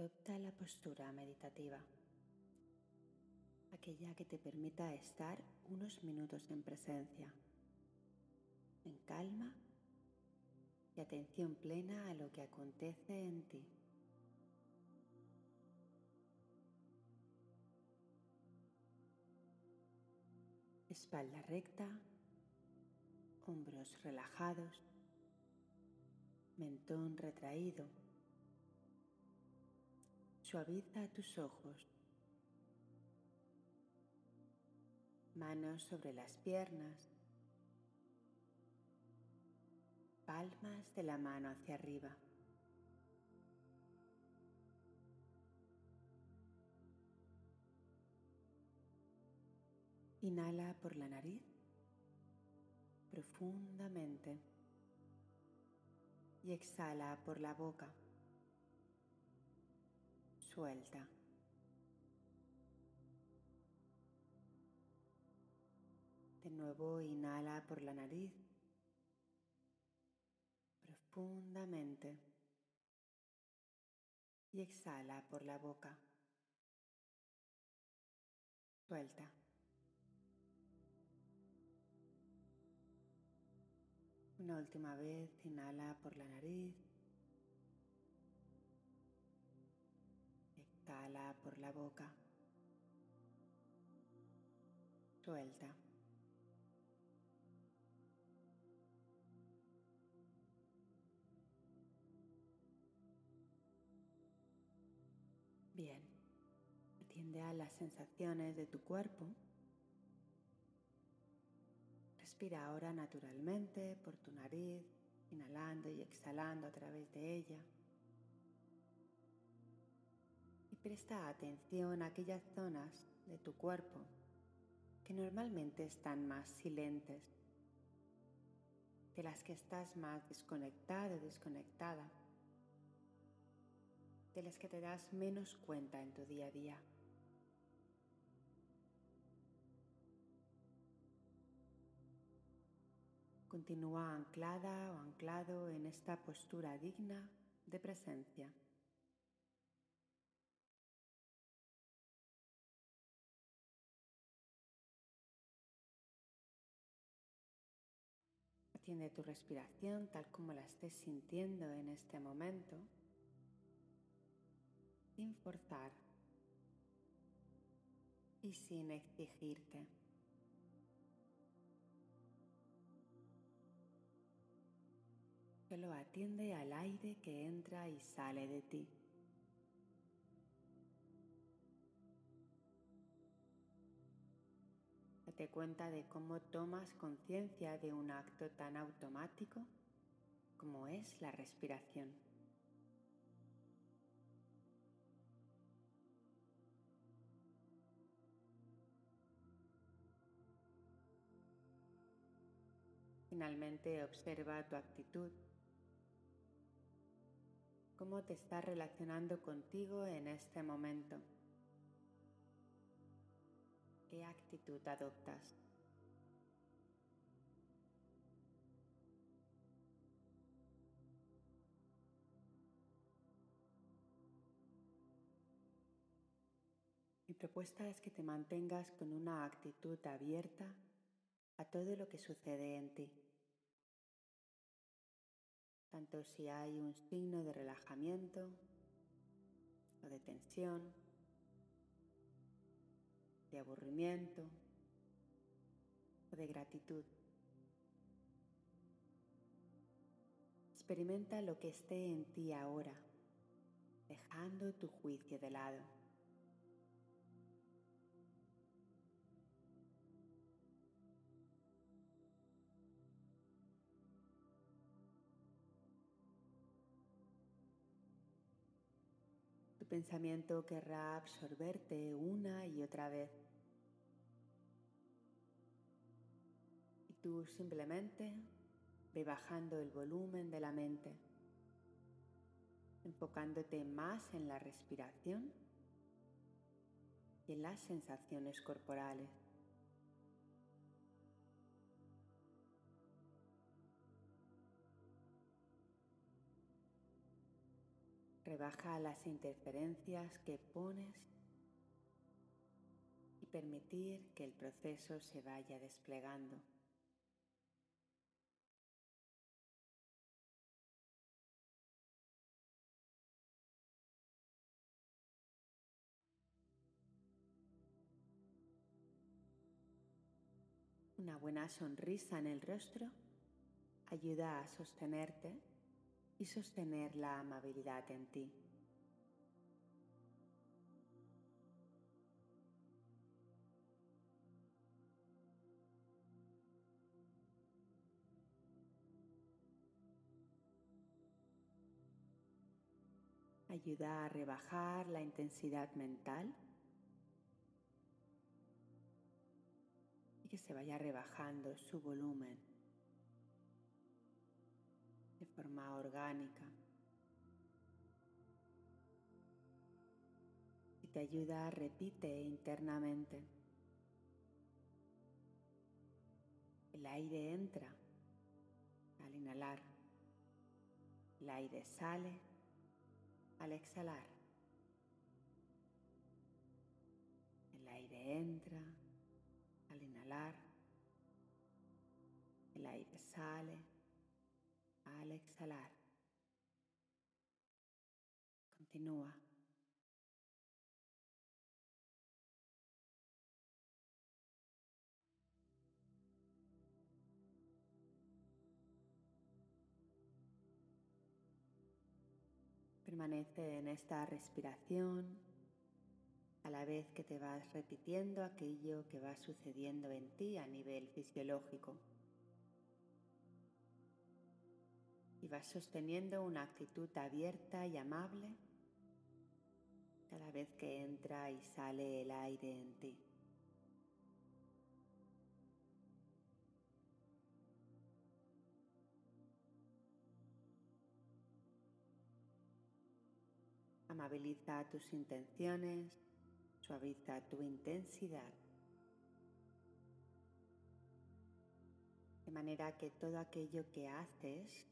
Adopta la postura meditativa, aquella que te permita estar unos minutos en presencia, en calma y atención plena a lo que acontece en ti. Espalda recta, hombros relajados, mentón retraído. Suaviza tus ojos. Manos sobre las piernas. Palmas de la mano hacia arriba. Inhala por la nariz profundamente y exhala por la boca. Suelta. De nuevo inhala por la nariz profundamente y exhala por la boca. Suelta. Una última vez, inhala por la nariz. Exhala por la boca. Suelta. Bien, atiende a las sensaciones de tu cuerpo Respira ahora naturalmente por tu nariz, inhalando y exhalando a través de ella. Presta atención a aquellas zonas de tu cuerpo que normalmente están más silentes, de las que estás más desconectado o desconectada, de las que te das menos cuenta en tu día a día. Continúa anclada o anclado en esta postura digna de presencia. Atiende tu respiración tal como la estés sintiendo en este momento, sin forzar y sin exigirte. Solo atiende al aire que entra y sale de ti. Date cuenta de cómo tomas conciencia de un acto tan automático como es la respiración. Finalmente observa tu actitud cómo te estás relacionando contigo en este momento. ¿Qué actitud adoptas? Mi propuesta es que te mantengas con una actitud abierta a todo lo que sucede en ti tanto si hay un signo de relajamiento o de tensión, de aburrimiento o de gratitud. Experimenta lo que esté en ti ahora, dejando tu juicio de lado. Pensamiento querrá absorberte una y otra vez. Y tú simplemente ve bajando el volumen de la mente, enfocándote más en la respiración y en las sensaciones corporales. Rebaja las interferencias que pones y permitir que el proceso se vaya desplegando. Una buena sonrisa en el rostro ayuda a sostenerte y sostener la amabilidad en ti. Ayuda a rebajar la intensidad mental que se vaya rebajando su volumen forma orgánica. Y te ayuda, repite internamente. El aire entra al inhalar. El aire sale al exhalar. El aire entra el aire sale al exhalar. Continúa. Permanece en esta respiración a la vez que te vas repitiendo aquello que va sucediendo en ti a nivel fisiológico. Vas sosteniendo una actitud abierta y amable cada vez que entra y sale el aire en ti. Amabiliza tus intenciones Suaviza tu intensidad. De manera que todo aquello que haces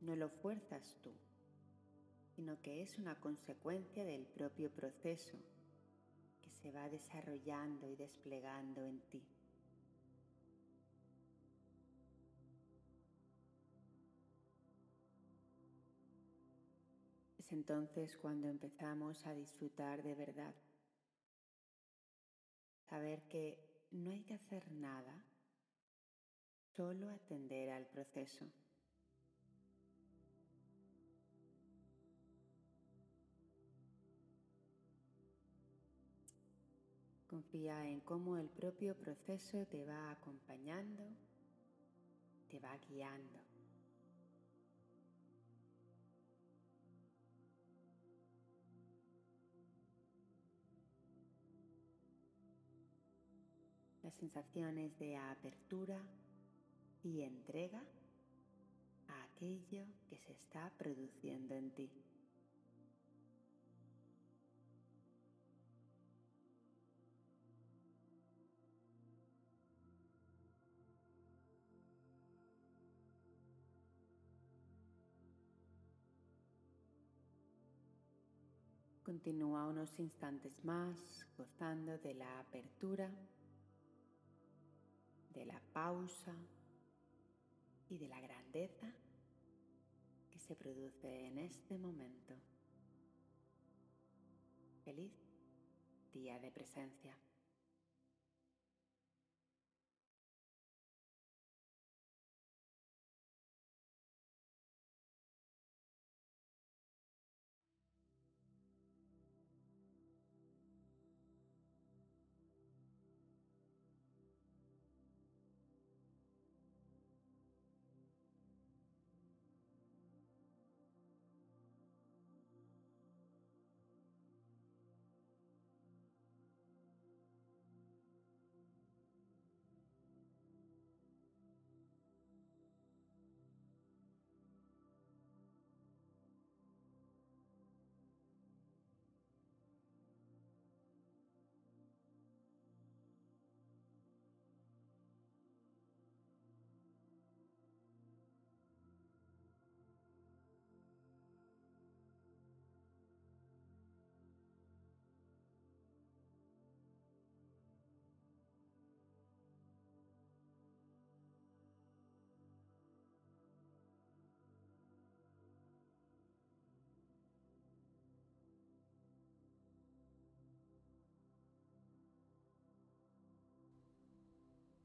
no lo fuerzas tú, sino que es una consecuencia del propio proceso que se va desarrollando y desplegando en ti. Es entonces cuando empezamos a disfrutar de verdad saber que no hay que hacer nada, solo atender al proceso. Confía en cómo el propio proceso te va acompañando, te va guiando. sensaciones de apertura y entrega a aquello que se está produciendo en ti. Continúa unos instantes más gozando de la apertura de la pausa y de la grandeza que se produce en este momento. Feliz día de presencia.